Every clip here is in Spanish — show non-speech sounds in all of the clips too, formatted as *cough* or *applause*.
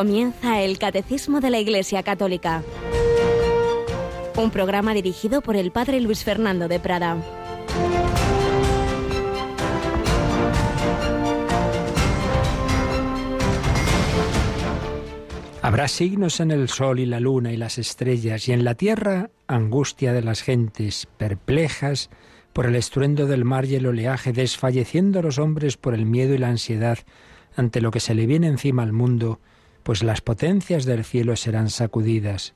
Comienza el Catecismo de la Iglesia Católica. Un programa dirigido por el Padre Luis Fernando de Prada. Habrá signos en el sol y la luna y las estrellas, y en la tierra angustia de las gentes, perplejas por el estruendo del mar y el oleaje, desfalleciendo los hombres por el miedo y la ansiedad ante lo que se le viene encima al mundo, pues las potencias del cielo serán sacudidas.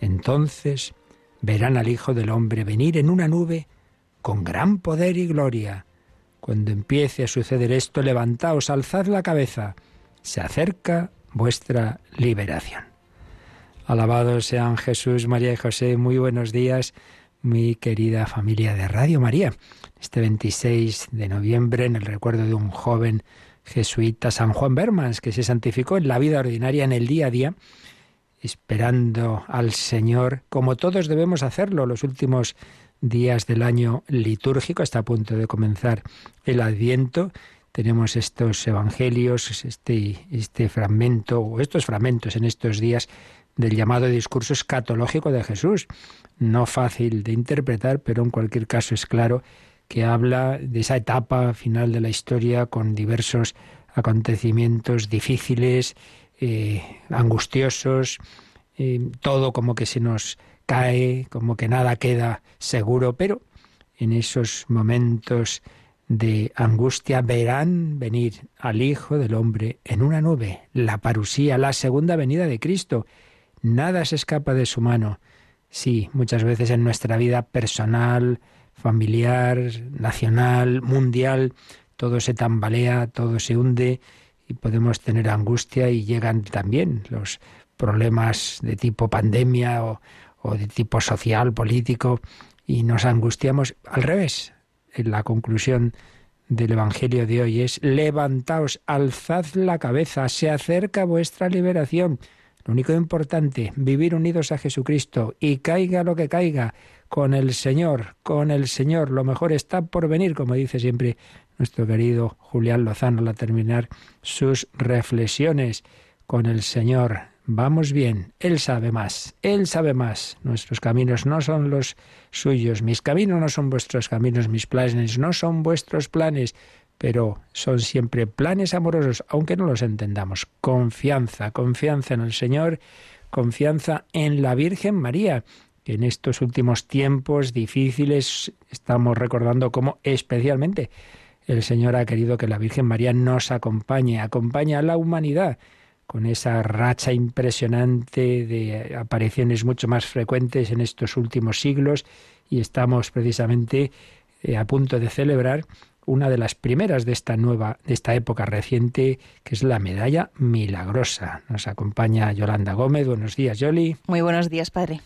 Entonces verán al Hijo del Hombre venir en una nube con gran poder y gloria. Cuando empiece a suceder esto, levantaos, alzad la cabeza. Se acerca vuestra liberación. Alabados sean Jesús, María y José. Muy buenos días, mi querida familia de Radio María. Este 26 de noviembre, en el recuerdo de un joven jesuita, San Juan Bermans, que se santificó en la vida ordinaria, en el día a día, esperando al Señor, como todos debemos hacerlo los últimos días del año litúrgico, está a punto de comenzar el Adviento, tenemos estos evangelios, este, este fragmento o estos fragmentos en estos días del llamado discurso escatológico de Jesús. No fácil de interpretar, pero en cualquier caso es claro que habla de esa etapa final de la historia con diversos acontecimientos difíciles, eh, angustiosos, eh, todo como que se nos cae, como que nada queda seguro, pero en esos momentos de angustia verán venir al Hijo del Hombre en una nube, la parusía, la segunda venida de Cristo. Nada se escapa de su mano. Sí, muchas veces en nuestra vida personal, familiar, nacional, mundial, todo se tambalea, todo se hunde y podemos tener angustia y llegan también los problemas de tipo pandemia o, de tipo social, político, y nos angustiamos al revés en la conclusión del Evangelio de hoy es, levantaos, alzad la cabeza, se acerca vuestra liberación. Lo único importante, vivir unidos a Jesucristo y caiga lo que caiga, con el Señor, con el Señor. Lo mejor está por venir, como dice siempre nuestro querido Julián Lozano al terminar sus reflexiones. Con el Señor, vamos bien, Él sabe más, Él sabe más. Nuestros caminos no son los suyos, mis caminos no son vuestros caminos, mis planes no son vuestros planes, pero son siempre planes amorosos, aunque no los entendamos. Confianza, confianza en el Señor, confianza en la Virgen María, en estos últimos tiempos difíciles estamos recordando cómo especialmente el Señor ha querido que la Virgen María nos acompañe, acompañe a la humanidad con esa racha impresionante de apariciones mucho más frecuentes en estos últimos siglos y estamos precisamente eh, a punto de celebrar una de las primeras de esta nueva, de esta época reciente, que es la medalla milagrosa. Nos acompaña Yolanda Gómez. Buenos días, Yoli. Muy buenos días, padre.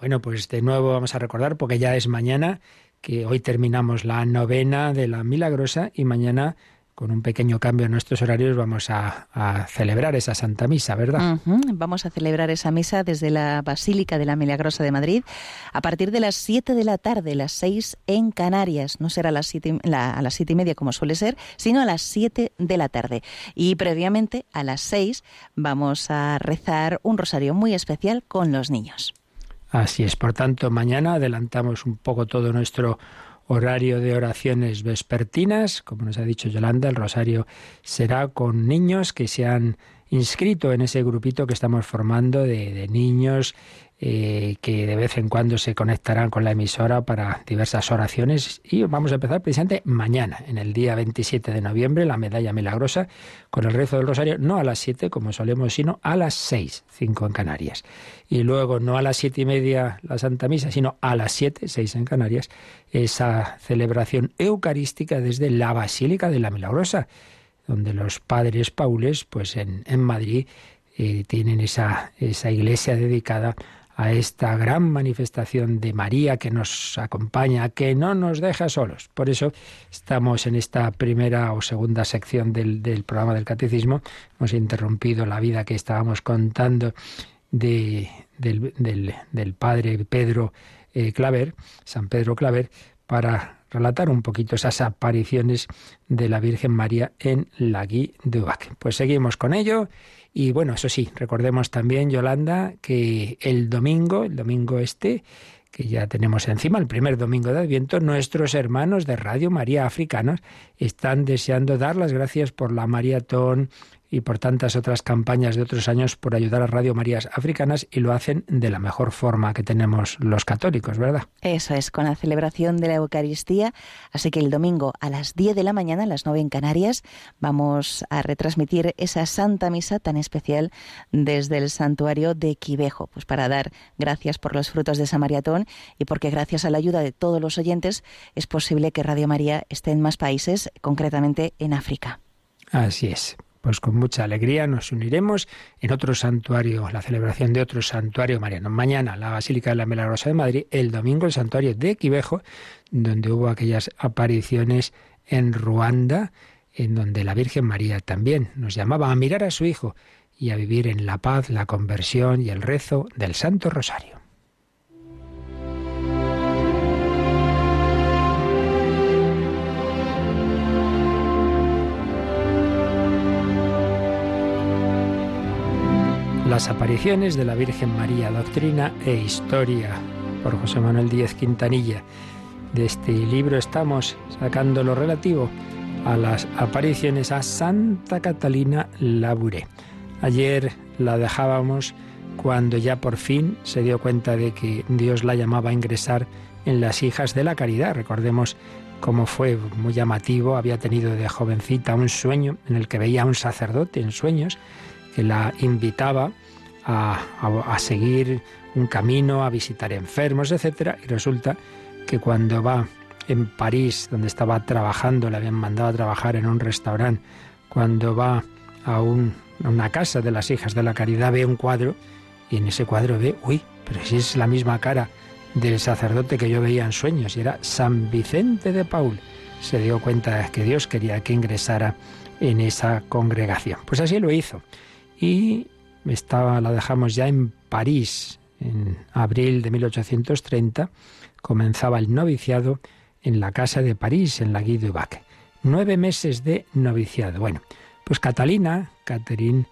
Bueno, pues de nuevo vamos a recordar, porque ya es mañana, que hoy terminamos la novena de la milagrosa y mañana con un pequeño cambio en nuestros horarios vamos a, celebrar esa Santa Misa, ¿verdad? Vamos a celebrar esa misa desde la Basílica de la Milagrosa de Madrid a partir de las 7 de la tarde, las 6 en Canarias. No será a las, 7, a las siete y media como suele ser, sino a las 7 de la tarde. Y previamente, a las 6, vamos a rezar un rosario muy especial con los niños. Así es, por tanto, mañana adelantamos un poco todo nuestro horario de oraciones vespertinas. Como nos ha dicho Yolanda, el rosario será con niños que se han inscrito en ese grupito que estamos formando de, niños eh, que de vez en cuando se conectarán con la emisora para diversas oraciones. Y vamos a empezar precisamente mañana, en el día 27 de noviembre, la medalla milagrosa, con el rezo del rosario, no a las 7 como solemos, sino a las 6, 5 en Canarias. Y luego no a las siete y media la Santa Misa, sino a las 7, 6 en Canarias, esa celebración eucarística desde la Basílica de la Milagrosa, donde los padres paules, pues en, Madrid, eh, tienen esa, esa iglesia dedicada esta gran manifestación de María que nos acompaña, que no nos deja solos. Por eso estamos en esta primera o segunda sección del, programa del Catecismo. Hemos interrumpido la vida que estábamos contando de, del, padre Pedro eh, Claver, San Pedro Claver, para relatar un poquito esas apariciones de la Virgen María en la Guy de Bac. Pues seguimos con ello Y bueno, eso sí, recordemos también, Yolanda, que el domingo, el domingo este, que ya tenemos encima, el primer domingo de Adviento, nuestros hermanos de Radio María Africanos están deseando dar las gracias por la maratón y por tantas otras campañas de otros años por ayudar a Radio Marías Africanas y lo hacen de la mejor forma que tenemos los católicos, ¿verdad? Eso es, con la celebración de la Eucaristía. Así que el domingo a las 10 de la mañana, a las 9 en Canarias, vamos a retransmitir esa Santa Misa tan especial desde el santuario de Quivejo, pues para dar gracias por los frutos de esa maratón y porque gracias a la ayuda de todos los oyentes es posible que Radio María esté en más países, concretamente en África. Así es pues con mucha alegría nos uniremos en otro santuario, la celebración de otro santuario mariano. Mañana la Basílica de la Milagrosa de Madrid, el domingo el santuario de Quivejo, donde hubo aquellas apariciones en Ruanda, en donde la Virgen María también nos llamaba a mirar a su Hijo y a vivir en la paz, la conversión y el rezo del Santo Rosario. Las apariciones de la Virgen María, Doctrina e Historia, por José Manuel Díez Quintanilla. De este libro estamos sacando lo relativo a las apariciones a Santa Catalina Labouré. Ayer la dejábamos cuando ya por fin se dio cuenta de que Dios la llamaba a ingresar en las hijas de la caridad. Recordemos cómo fue muy llamativo, había tenido de jovencita un sueño en el que veía a un sacerdote en sueños la invitaba a, seguir un camino, a visitar enfermos, etc. Y resulta que cuando va en París, donde estaba trabajando, le habían mandado a trabajar en un restaurante, cuando va a, una casa de las hijas de la caridad, ve un cuadro y en ese cuadro ve, uy, pero si es la misma cara del sacerdote que yo veía en sueños, y era San Vicente de Paul. Se dio cuenta que Dios quería que ingresara en esa congregación. Pues así lo hizo. Y estaba, la dejamos ya en París, en abril de 1830, comenzaba el noviciado en la casa de París, en la Guy Bac. Nueve meses de noviciado. Bueno, pues Catalina, Catherine,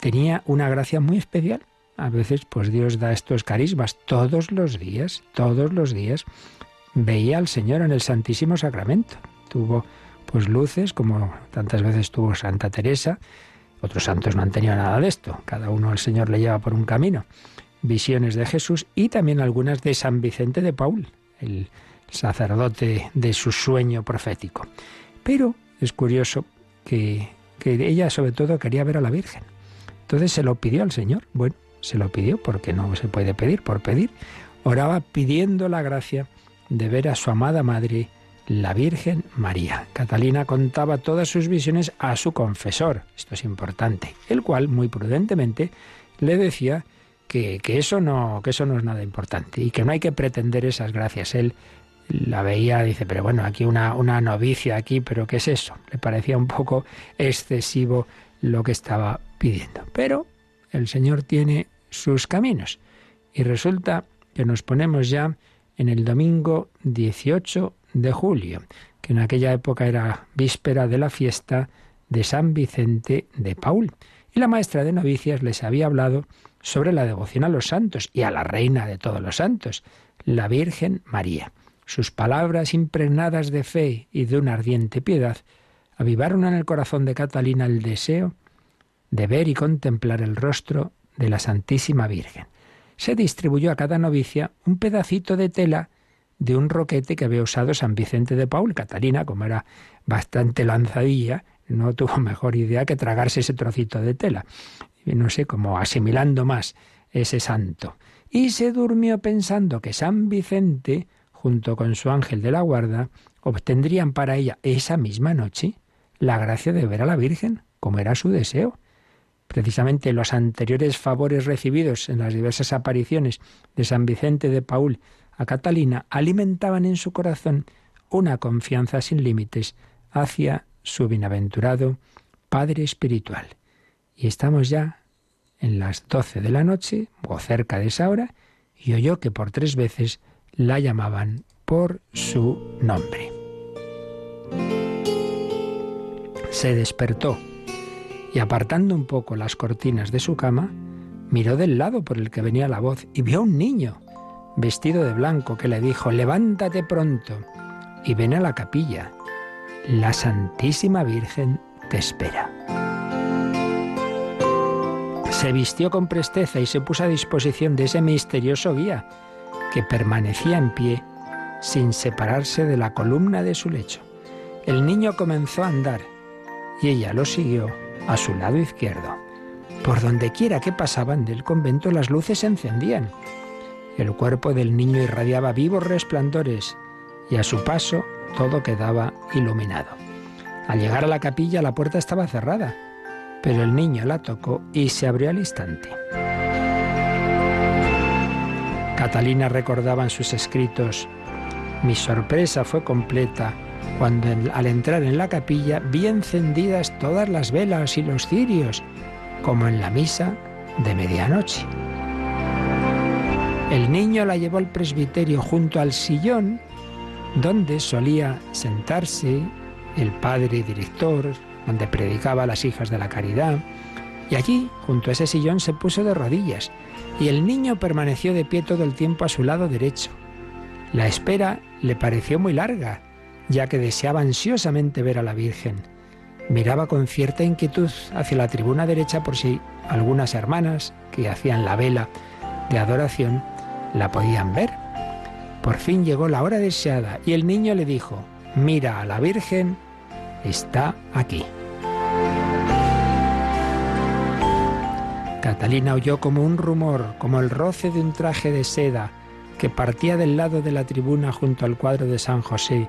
tenía una gracia muy especial. A veces, pues Dios da estos carismas todos los días, todos los días. Veía al Señor en el Santísimo Sacramento. Tuvo, pues, luces, como tantas veces tuvo Santa Teresa, otros santos no han tenido nada de esto. Cada uno el Señor le lleva por un camino. Visiones de Jesús y también algunas de San Vicente de Paul, el sacerdote de su sueño profético. Pero es curioso que, que ella sobre todo quería ver a la Virgen. Entonces se lo pidió al Señor. Bueno, se lo pidió porque no se puede pedir por pedir. Oraba pidiendo la gracia de ver a su amada madre la Virgen María. Catalina contaba todas sus visiones a su confesor, esto es importante, el cual muy prudentemente le decía que, eso no, que eso no es nada importante y que no hay que pretender esas gracias. Él la veía, dice, pero bueno, aquí una, una novicia aquí, pero ¿qué es eso? Le parecía un poco excesivo lo que estaba pidiendo. Pero el Señor tiene sus caminos y resulta que nos ponemos ya en el domingo 18 de julio, que en aquella época era víspera de la fiesta de San Vicente de Paul. Y la maestra de novicias les había hablado sobre la devoción a los santos y a la reina de todos los santos, la Virgen María. Sus palabras impregnadas de fe y de una ardiente piedad avivaron en el corazón de Catalina el deseo de ver y contemplar el rostro de la Santísima Virgen. Se distribuyó a cada novicia un pedacito de tela de un roquete que había usado San Vicente de Paul. Catalina, como era bastante lanzadilla, no tuvo *laughs* mejor idea que tragarse ese trocito de tela. No sé, como asimilando más ese santo. Y se durmió pensando que San Vicente, junto con su ángel de la guarda, obtendrían para ella esa misma noche la gracia de ver a la Virgen, como era su deseo. Precisamente los anteriores favores recibidos en las diversas apariciones de San Vicente de Paul a Catalina alimentaban en su corazón una confianza sin límites hacia su bienaventurado Padre Espiritual. Y estamos ya en las doce de la noche, o cerca de esa hora, y oyó que por tres veces la llamaban por su nombre. Se despertó y apartando un poco las cortinas de su cama, miró del lado por el que venía la voz y vio a un niño vestido de blanco que le dijo, levántate pronto y ven a la capilla. La Santísima Virgen te espera. Se vistió con presteza y se puso a disposición de ese misterioso guía que permanecía en pie sin separarse de la columna de su lecho. El niño comenzó a andar y ella lo siguió a su lado izquierdo. Por donde quiera que pasaban del convento las luces se encendían. El cuerpo del niño irradiaba vivos resplandores y a su paso todo quedaba iluminado. Al llegar a la capilla la puerta estaba cerrada, pero el niño la tocó y se abrió al instante. Catalina recordaba en sus escritos, mi sorpresa fue completa cuando al entrar en la capilla vi encendidas todas las velas y los cirios, como en la misa de medianoche. El niño la llevó al presbiterio junto al sillón donde solía sentarse el padre director, donde predicaba a las hijas de la caridad, y allí, junto a ese sillón, se puso de rodillas, y el niño permaneció de pie todo el tiempo a su lado derecho. La espera le pareció muy larga, ya que deseaba ansiosamente ver a la Virgen. Miraba con cierta inquietud hacia la tribuna derecha por si algunas hermanas que hacían la vela de adoración la podían ver. Por fin llegó la hora deseada y el niño le dijo, mira a la Virgen, está aquí. Catalina oyó como un rumor, como el roce de un traje de seda que partía del lado de la tribuna junto al cuadro de San José.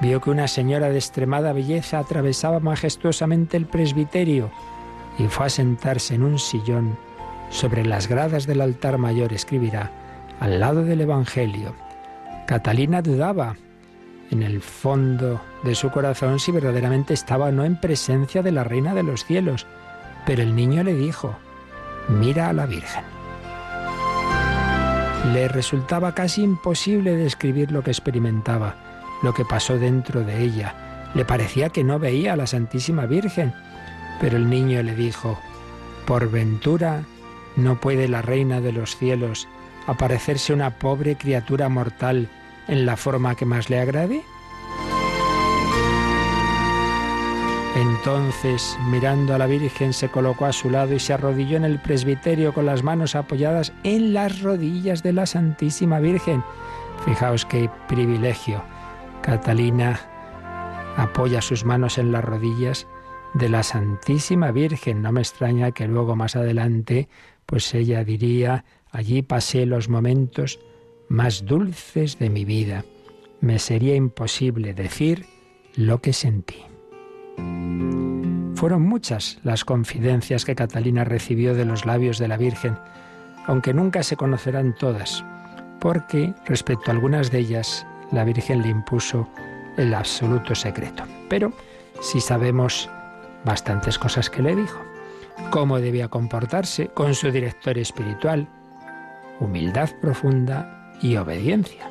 Vio que una señora de extremada belleza atravesaba majestuosamente el presbiterio y fue a sentarse en un sillón sobre las gradas del altar mayor, escribirá, al lado del Evangelio. Catalina dudaba en el fondo de su corazón si verdaderamente estaba o no en presencia de la Reina de los cielos, pero el niño le dijo, mira a la Virgen. Le resultaba casi imposible describir lo que experimentaba, lo que pasó dentro de ella. Le parecía que no veía a la Santísima Virgen, pero el niño le dijo, por ventura no puede la Reina de los cielos aparecerse una pobre criatura mortal en la forma que más le agrade? Entonces, mirando a la Virgen, se colocó a su lado y se arrodilló en el presbiterio con las manos apoyadas en las rodillas de la Santísima Virgen. Fijaos qué privilegio. Catalina apoya sus manos en las rodillas de la Santísima Virgen. No me extraña que luego más adelante, pues ella diría, allí pasé los momentos más dulces de mi vida. Me sería imposible decir lo que sentí. Fueron muchas las confidencias que Catalina recibió de los labios de la Virgen, aunque nunca se conocerán todas, porque respecto a algunas de ellas la Virgen le impuso el absoluto secreto. Pero sí sabemos bastantes cosas que le dijo. Cómo debía comportarse con su director espiritual, humildad profunda y obediencia.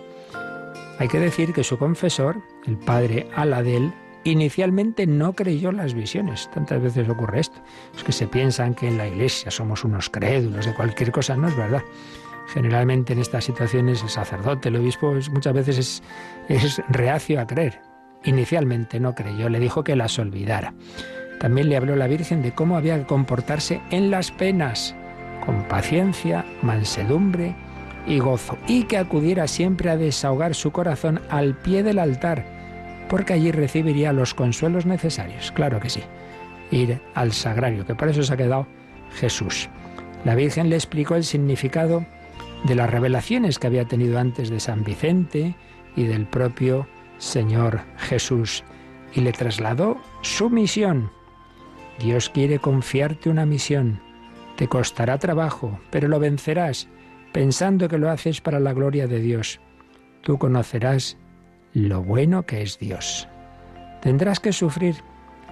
Hay que decir que su confesor, el padre Aladel, Inicialmente no creyó las visiones. Tantas veces ocurre esto. Es que se piensan que en la iglesia somos unos crédulos de cualquier cosa. No es verdad. Generalmente en estas situaciones el sacerdote, el obispo, muchas veces es, es reacio a creer. Inicialmente no creyó, le dijo que las olvidara. También le habló la Virgen de cómo había que comportarse en las penas, con paciencia, mansedumbre y gozo, y que acudiera siempre a desahogar su corazón al pie del altar porque allí recibiría los consuelos necesarios. Claro que sí. Ir al sagrario, que para eso se ha quedado Jesús. La Virgen le explicó el significado de las revelaciones que había tenido antes de San Vicente y del propio Señor Jesús y le trasladó su misión. Dios quiere confiarte una misión. Te costará trabajo, pero lo vencerás, pensando que lo haces para la gloria de Dios. Tú conocerás lo bueno que es Dios. Tendrás que sufrir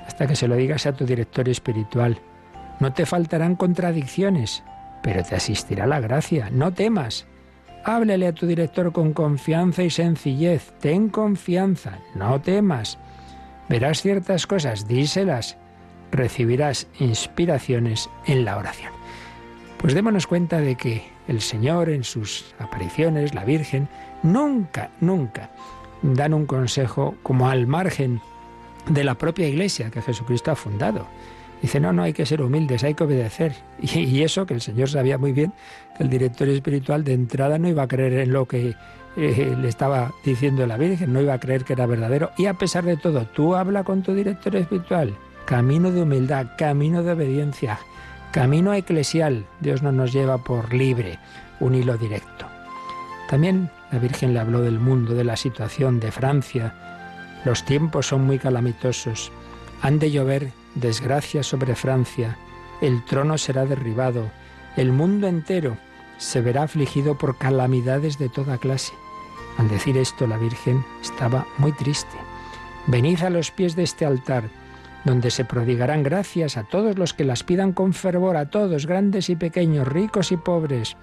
hasta que se lo digas a tu director espiritual. No te faltarán contradicciones, pero te asistirá la gracia. No temas. Háblele a tu director con confianza y sencillez. Ten confianza, no temas. Verás ciertas cosas, díselas, recibirás inspiraciones en la oración. Pues démonos cuenta de que el Señor en sus apariciones, la Virgen, nunca, nunca dan un consejo como al margen de la propia iglesia que Jesucristo ha fundado. Dice, no, no hay que ser humildes, hay que obedecer. *laughs* Y, eso que el Señor sabía muy bien que el director espiritual de entrada no iba a creer en lo que eh, le estaba diciendo la Virgen, no iba a creer que era verdadero. Y a pesar de todo, tú habla con tu director espiritual. Camino de humildad, camino de obediencia, camino eclesial. Dios no nos lleva por libre, un hilo directo. También la Virgen le habló del mundo, de la situación de Francia. Los tiempos son muy calamitosos. Han de llover desgracias sobre Francia. El trono será derribado. El mundo entero se verá afligido por calamidades de toda clase. Al decir esto, la Virgen estaba muy triste. Venid a los pies de este altar, donde se prodigarán gracias a todos los que las pidan con fervor, a todos, grandes y pequeños, ricos y pobres.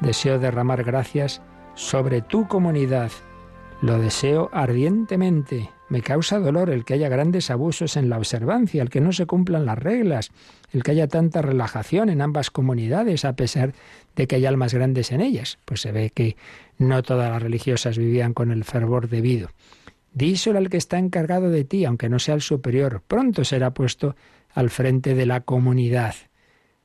Deseo derramar gracias sobre tu comunidad. Lo deseo ardientemente. Me causa dolor el que haya grandes abusos en la observancia, el que no se cumplan las reglas, el que haya tanta relajación en ambas comunidades a pesar de que hay almas grandes en ellas. Pues se ve que no todas las religiosas vivían con el fervor debido. Díselo al que está encargado de ti, aunque no sea el superior. Pronto será puesto al frente de la comunidad.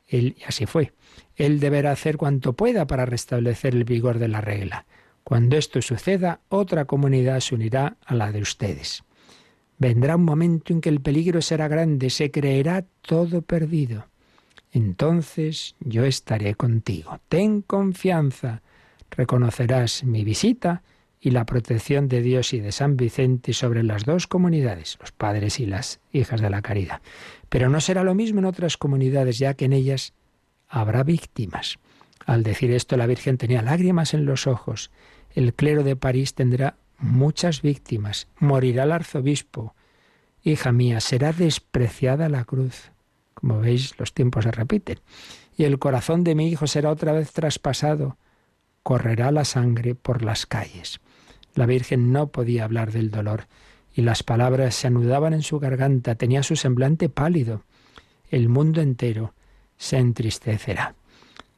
Él, y así fue. Él deberá hacer cuanto pueda para restablecer el vigor de la regla. Cuando esto suceda, otra comunidad se unirá a la de ustedes. Vendrá un momento en que el peligro será grande, se creerá todo perdido. Entonces yo estaré contigo. Ten confianza. Reconocerás mi visita y la protección de Dios y de San Vicente sobre las dos comunidades, los padres y las hijas de la caridad. Pero no será lo mismo en otras comunidades, ya que en ellas habrá víctimas. Al decir esto, la Virgen tenía lágrimas en los ojos. El clero de París tendrá muchas víctimas. Morirá el arzobispo. Hija mía, será despreciada la cruz. Como veis, los tiempos se repiten. Y el corazón de mi hijo será otra vez traspasado. Correrá la sangre por las calles. La Virgen no podía hablar del dolor y las palabras se anudaban en su garganta, tenía su semblante pálido. El mundo entero se entristecerá.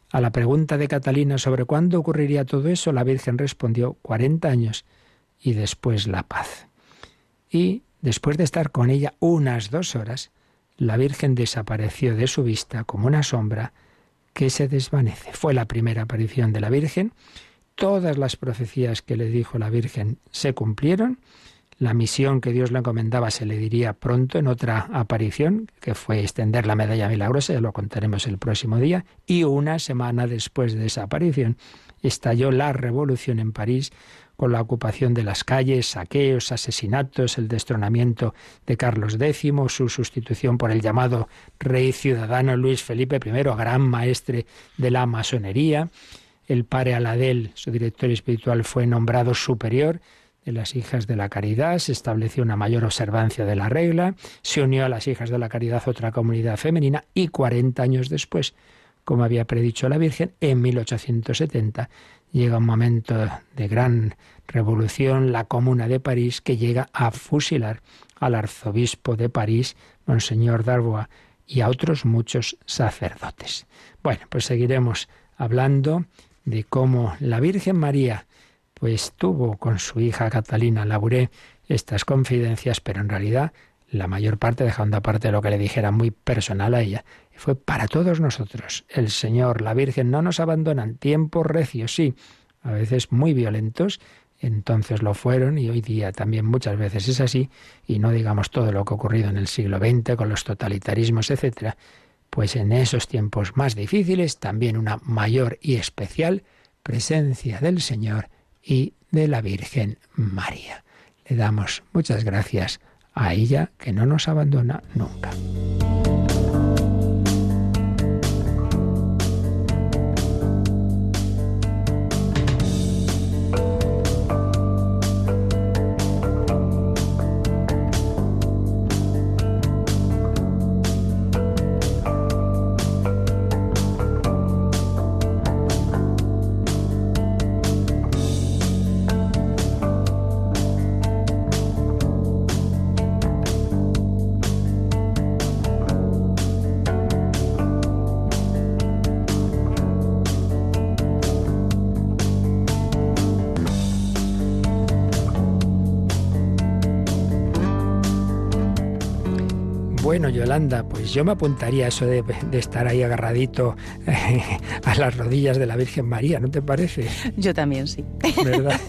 A la pregunta de Catalina sobre cuándo ocurriría todo eso, la Virgen respondió cuarenta años y después la paz. Y después de estar con ella unas dos horas, la Virgen desapareció de su vista como una sombra que se desvanece. Fue la primera aparición de la Virgen Todas las profecías que le dijo la Virgen se cumplieron. La misión que Dios le encomendaba se le diría pronto en otra aparición, que fue extender la medalla milagrosa, ya lo contaremos el próximo día, y una semana después de esa aparición estalló la revolución en París con la ocupación de las calles, saqueos, asesinatos, el destronamiento de Carlos X, su sustitución por el llamado rey ciudadano Luis Felipe I, gran maestre de la masonería, el padre Aladel, su director espiritual, fue nombrado superior de las hijas de la caridad, se estableció una mayor observancia de la regla, se unió a las hijas de la caridad otra comunidad femenina y 40 años después, como había predicho la Virgen, en 1870 llega un momento de gran revolución, la Comuna de París, que llega a fusilar al arzobispo de París, Monseñor Darbois, y a otros muchos sacerdotes. Bueno, pues seguiremos hablando de cómo la Virgen María pues tuvo con su hija Catalina Labouré estas confidencias, pero en realidad la mayor parte, dejando aparte lo que le dijera muy personal a ella, fue para todos nosotros. El Señor, la Virgen no nos abandonan. Tiempos recios, sí, a veces muy violentos, entonces lo fueron y hoy día también muchas veces es así, y no digamos todo lo que ha ocurrido en el siglo XX con los totalitarismos, etcétera, pues en esos tiempos más difíciles también una mayor y especial presencia del Señor y de la Virgen María. Le damos muchas gracias a ella que no nos abandona nunca. Yolanda, pues yo me apuntaría a eso de, estar ahí agarradito eh, a las rodillas de la Virgen María, ¿no te parece? Yo también, sí. ¿Verdad?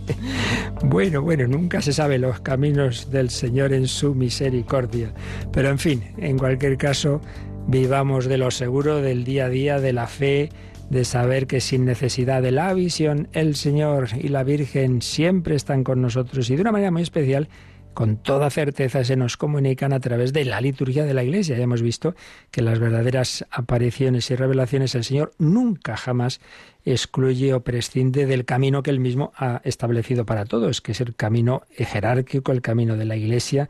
*laughs* bueno, bueno, nunca se sabe los caminos del Señor en su misericordia. Pero en fin, en cualquier caso, vivamos de lo seguro del día a día, de la fe, de saber que sin necesidad de la visión, el Señor y la Virgen siempre están con nosotros y de una manera muy especial con toda certeza se nos comunican a través de la liturgia de la Iglesia. Ya hemos visto que las verdaderas apariciones y revelaciones el Señor nunca jamás excluye o prescinde del camino que él mismo ha establecido para todos, que es el camino jerárquico, el camino de la Iglesia,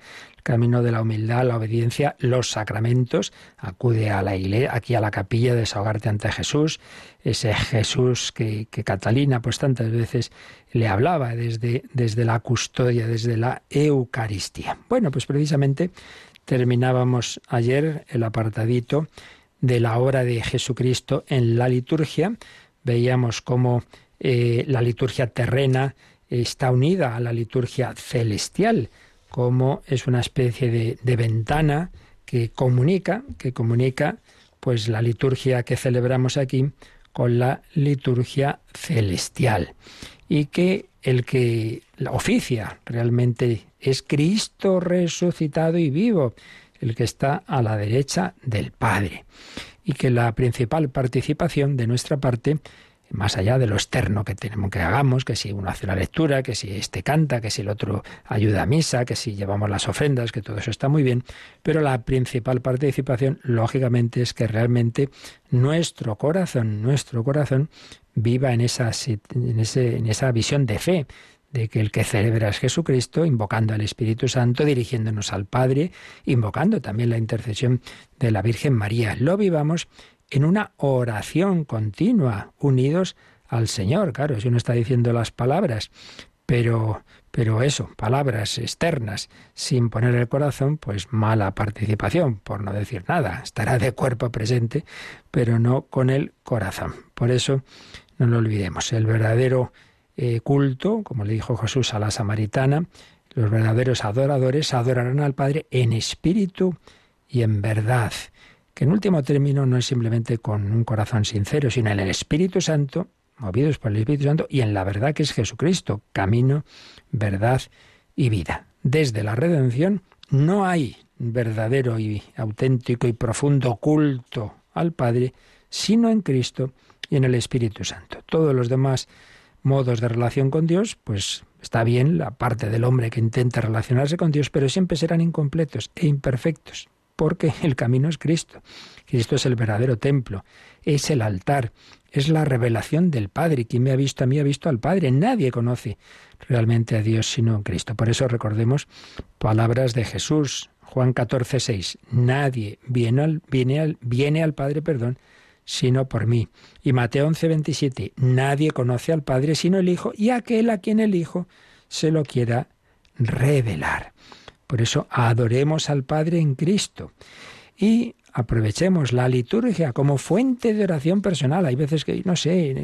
camino de la humildad, la obediencia, los sacramentos. Acude a la iglesia, aquí a la capilla, desahogarte ante Jesús, ese Jesús que, que Catalina pues tantas veces le hablaba desde, desde la custodia, desde la Eucaristía. Bueno, pues precisamente terminábamos ayer el apartadito de la obra de Jesucristo en la liturgia veíamos cómo eh, la liturgia terrena está unida a la liturgia celestial, como es una especie de, de, ventana que comunica, que comunica pues la liturgia que celebramos aquí con la liturgia celestial. Y que el que la oficia realmente es Cristo resucitado y vivo, el que está a la derecha del Padre. Y que la principal participación de nuestra parte, más allá de lo externo que tenemos que hagamos, que si uno hace la lectura, que si este canta, que si el otro ayuda a misa, que si llevamos las ofrendas, que todo eso está muy bien, pero la principal participación, lógicamente, es que realmente nuestro corazón, nuestro corazón viva en esa, en, ese, en esa visión de fe, de que el que celebra es Jesucristo, invocando al Espíritu Santo, dirigiéndonos al Padre, invocando también la intercesión de la Virgen María. Lo vivamos en una oración continua, unidos al Señor. Claro, si uno está diciendo las palabras, pero, pero eso, palabras externas, sin poner el corazón, pues mala participación, por no decir nada. Estará de cuerpo presente, pero no con el corazón. Por eso, no lo olvidemos, el verdadero eh, culto, como le dijo Jesús a la samaritana, los verdaderos adoradores adorarán al Padre en espíritu y en verdad, que en último término no es simplemente con un corazón sincero, sino en el Espíritu Santo, movidos por el Espíritu Santo, y en la verdad que es Jesucristo, camino, verdad y vida. Desde la redención no hay verdadero y auténtico y profundo culto al Padre, sino en Cristo y en el Espíritu Santo. Todos los demás modos de relación con Dios, pues está bien la parte del hombre que intenta relacionarse con Dios, pero siempre serán incompletos e imperfectos, porque *laughs* el camino es Cristo. Cristo es el verdadero templo, es el altar, es la revelación del Padre. Quien me ha visto a mí ha visto al Padre. Nadie conoce realmente a Dios sino Cristo. Por eso recordemos palabras de Jesús, Juan 14, 6. Nadie viene al, viene al, viene al Padre, perdón, sino por mí. Y Mateo 11, 27, nadie conoce al Padre sino el Hijo y aquel a quien el Hijo se lo quiera revelar. Por eso adoremos al Padre en Cristo y aprovechemos la liturgia como fuente de oración personal. Hay veces que no sé,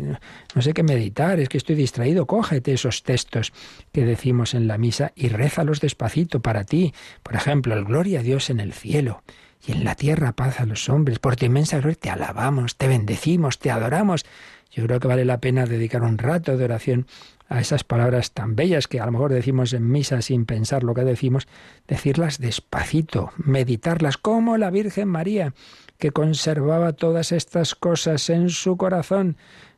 no sé qué meditar, es que estoy distraído. Cógete esos textos que decimos en la misa y rézalos despacito para ti. Por ejemplo, el gloria a Dios en el cielo y en la tierra paz a los hombres. Por tu inmensa gloria te alabamos, te bendecimos, te adoramos. Yo creo que vale la pena dedicar un rato de oración a esas palabras tan bellas que a lo mejor decimos en misa sin pensar lo que decimos, decirlas despacito, meditarlas como la Virgen María, que conservaba todas estas cosas en su corazón.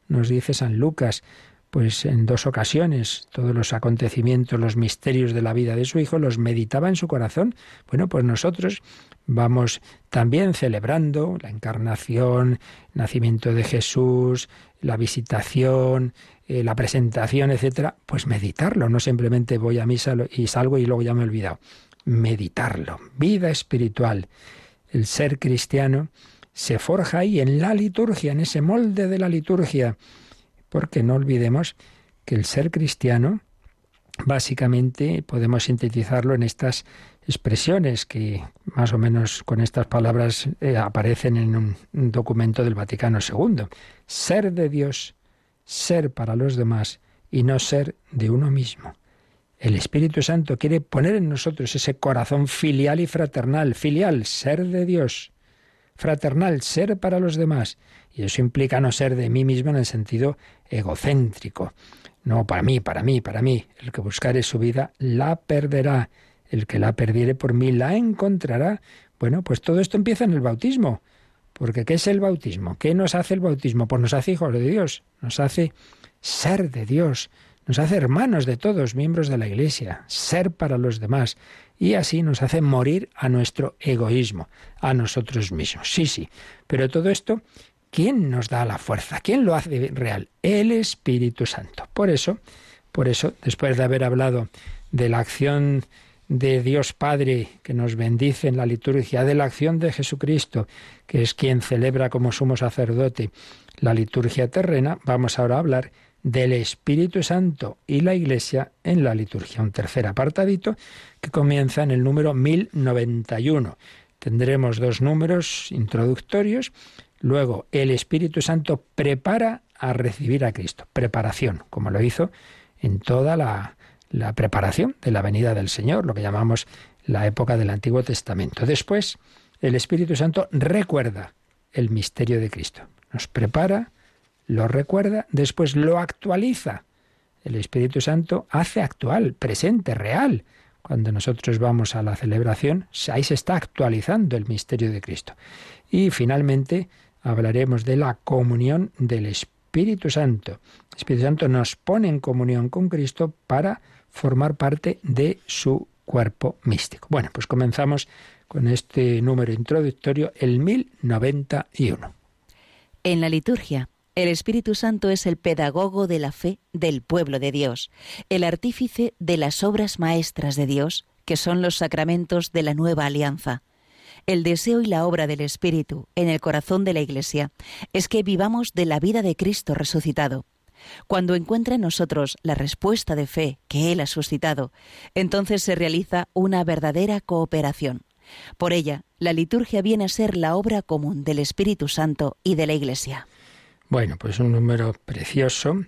Nos dice San Lucas, pues en dos ocasiones todos los acontecimientos, los misterios de la vida de su hijo los meditaba en su corazón. Bueno, pues nosotros vamos también celebrando la encarnación, nacimiento de Jesús, la visitación, eh, la presentación, etcétera, pues meditarlo, no simplemente voy a misa y salgo y luego ya me he olvidado. Meditarlo, vida espiritual. El ser cristiano se forja ahí en la liturgia, en ese molde de la liturgia porque no olvidemos que el ser cristiano, básicamente podemos sintetizarlo en estas expresiones que más o menos con estas palabras eh, aparecen en un, un documento del Vaticano II. Ser de Dios, ser para los demás y no ser de uno mismo. El Espíritu Santo quiere poner en nosotros ese corazón filial y fraternal. Filial, ser de Dios. Fraternal, ser para los demás. Y eso implica no ser de mí mismo en el sentido egocéntrico. No, para mí, para mí, para mí. El que buscare su vida la perderá. El que la perdiere por mí la encontrará. Bueno, pues todo esto empieza en el bautismo. Porque ¿qué es el bautismo? ¿Qué nos hace el bautismo? Pues nos hace hijos de Dios, nos hace ser de Dios, nos hace hermanos de todos, miembros de la Iglesia, ser para los demás, y así nos hace morir a nuestro egoísmo, a nosotros mismos. Sí, sí, pero todo esto, ¿quién nos da la fuerza? ¿Quién lo hace real? El Espíritu Santo. Por eso, por eso, después de haber hablado de la acción de Dios Padre que nos bendice en la liturgia, de la acción de Jesucristo, que es quien celebra como sumo sacerdote la liturgia terrena, vamos ahora a hablar del Espíritu Santo y la Iglesia en la liturgia. Un tercer apartadito que comienza en el número 1091. Tendremos dos números introductorios. Luego, el Espíritu Santo prepara a recibir a Cristo. Preparación, como lo hizo en toda la, la preparación de la venida del Señor, lo que llamamos la época del Antiguo Testamento. Después, el Espíritu Santo recuerda el misterio de Cristo. Nos prepara, lo recuerda, después lo actualiza. El Espíritu Santo hace actual, presente, real. Cuando nosotros vamos a la celebración, ahí se está actualizando el misterio de Cristo. Y finalmente hablaremos de la comunión del Espíritu Santo. El Espíritu Santo nos pone en comunión con Cristo para formar parte de su cuerpo místico. Bueno, pues comenzamos con este número introductorio, el 1091. En la liturgia, el Espíritu Santo es el pedagogo de la fe del pueblo de Dios, el artífice de las obras maestras de Dios, que son los sacramentos de la nueva alianza. El deseo y la obra del Espíritu en el corazón de la Iglesia es que vivamos de la vida de Cristo resucitado cuando encuentra en nosotros la respuesta de fe que Él ha suscitado, entonces se realiza una verdadera cooperación. Por ella, la liturgia viene a ser la obra común del Espíritu Santo y de la Iglesia. Bueno, pues un número precioso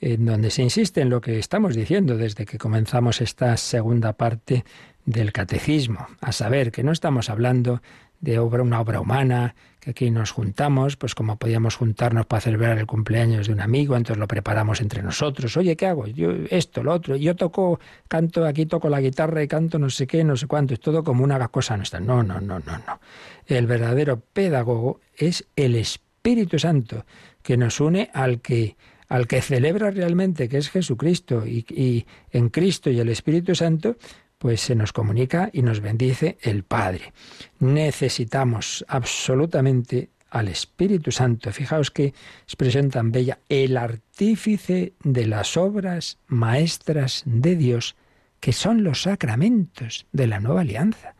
en donde se insiste en lo que estamos diciendo desde que comenzamos esta segunda parte del catecismo, a saber que no estamos hablando de obra, una obra humana, que aquí nos juntamos, pues como podíamos juntarnos para celebrar el cumpleaños de un amigo, entonces lo preparamos entre nosotros. Oye, ¿qué hago? Yo esto, lo otro. Yo toco, canto, aquí toco la guitarra y canto no sé qué, no sé cuánto. Es todo como una cosa nuestra. No, no, no, no, no. El verdadero pedagogo es el Espíritu Santo, que nos une al que al que celebra realmente, que es Jesucristo, y, y en Cristo y el Espíritu Santo, pues se nos comunica y nos bendice el Padre. Necesitamos absolutamente al Espíritu Santo. Fijaos qué expresión tan bella, el artífice de las obras maestras de Dios, que son los sacramentos de la nueva alianza.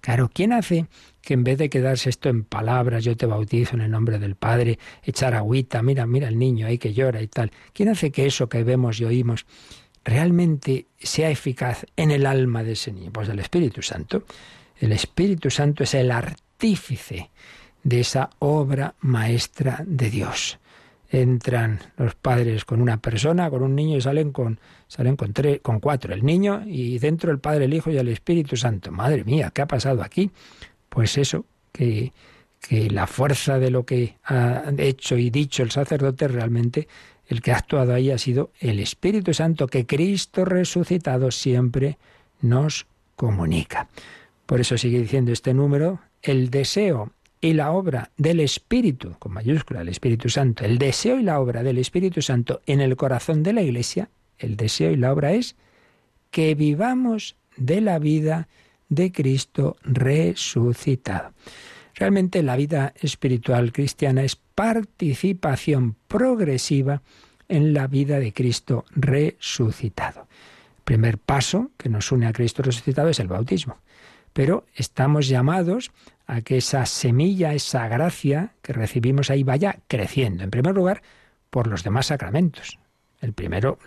Claro, ¿quién hace que en vez de quedarse esto en palabras, yo te bautizo en el nombre del Padre, echar agüita, mira, mira el niño ahí que llora y tal, ¿quién hace que eso que vemos y oímos realmente sea eficaz en el alma de ese niño? Pues el Espíritu Santo. El Espíritu Santo es el artífice de esa obra maestra de Dios. Entran los padres con una persona, con un niño y salen con salen con tres, con cuatro, el niño y dentro el Padre, el Hijo y el Espíritu Santo. Madre mía, ¿qué ha pasado aquí? Pues eso, que que la fuerza de lo que ha hecho y dicho el sacerdote realmente el que ha actuado ahí ha sido el Espíritu Santo que Cristo resucitado siempre nos comunica. Por eso sigue diciendo este número, el deseo y la obra del Espíritu, con mayúscula, el Espíritu Santo, el deseo y la obra del Espíritu Santo en el corazón de la Iglesia, el deseo y la obra es que vivamos de la vida de Cristo resucitado. Realmente la vida espiritual cristiana es participación progresiva en la vida de Cristo resucitado. El primer paso que nos une a Cristo resucitado es el bautismo. Pero estamos llamados a que esa semilla, esa gracia que recibimos ahí vaya creciendo. En primer lugar, por los demás sacramentos. El primero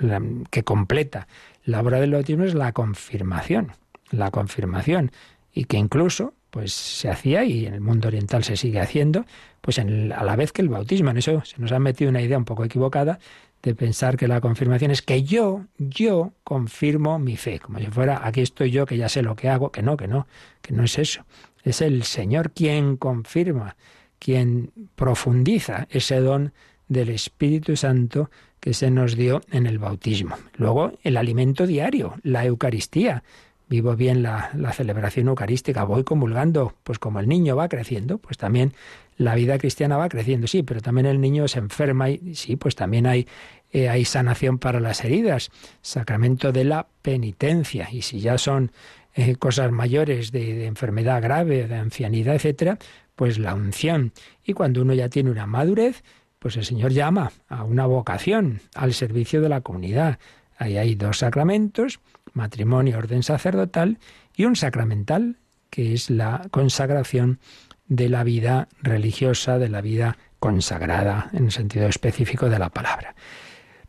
que completa la obra del bautismo es la confirmación. La confirmación. Y que incluso pues se hacía y en el mundo oriental se sigue haciendo, pues en a la vez que el bautismo. En eso se nos ha metido una idea un poco equivocada de pensar que la confirmación es que yo, yo confirmo mi fe, como si fuera aquí estoy yo que ya sé lo que hago, que no, que no, que no es eso. Es el Señor quien confirma, quien profundiza ese don del Espíritu Santo que se nos dio en el bautismo. Luego, el alimento diario, la Eucaristía. Vivo bien la, la, celebración eucarística, voy comulgando, pues como el niño va creciendo, pues también la vida cristiana va creciendo, sí, pero también el niño se enferma y sí, pues también hay, eh, hay sanación para las heridas, sacramento de la penitencia, y si ya son eh, cosas mayores de, de, enfermedad grave, de ancianidad, etcétera, pues la unción. Y cuando uno ya tiene una madurez, pues el Señor llama a una vocación al servicio de la comunidad. Ahí hay dos sacramentos, matrimonio, orden sacerdotal, y un sacramental, que es la consagración de la vida religiosa, de la vida consagrada, en el sentido específico de la palabra.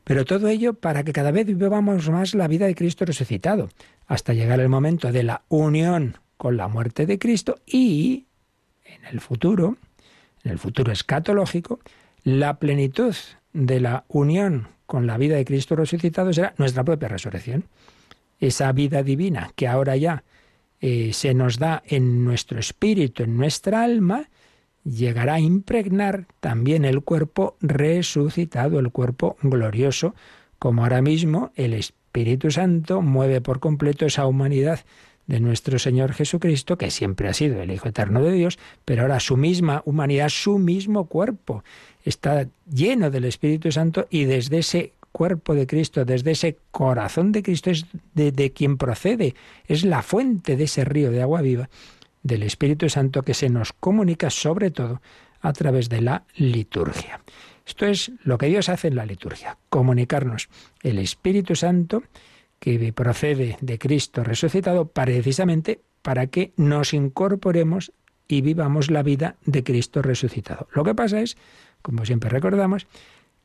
Pero todo ello para que cada vez vivamos más la vida de Cristo resucitado, hasta llegar el momento de la unión con la muerte de Cristo y, en el futuro, en el futuro escatológico, la plenitud de la unión con la vida de Cristo resucitado será nuestra propia resurrección. Esa vida divina que ahora ya eh, se nos da en nuestro espíritu, en nuestra alma, llegará a impregnar también el cuerpo resucitado, el cuerpo glorioso, como ahora mismo el Espíritu Santo mueve por completo esa humanidad de nuestro Señor Jesucristo, que siempre ha sido el Hijo Eterno de Dios, pero ahora su misma humanidad, su mismo cuerpo, está lleno del Espíritu Santo y desde ese cuerpo de Cristo, desde ese corazón de Cristo es de, quien procede, es la fuente de ese río de agua viva del Espíritu Santo que se nos comunica sobre todo a través de la liturgia. Esto es lo que Dios hace en la liturgia, comunicarnos el Espíritu Santo que procede de Cristo resucitado precisamente para que nos incorporemos y vivamos la vida de Cristo resucitado. Lo que pasa es, como siempre recordamos,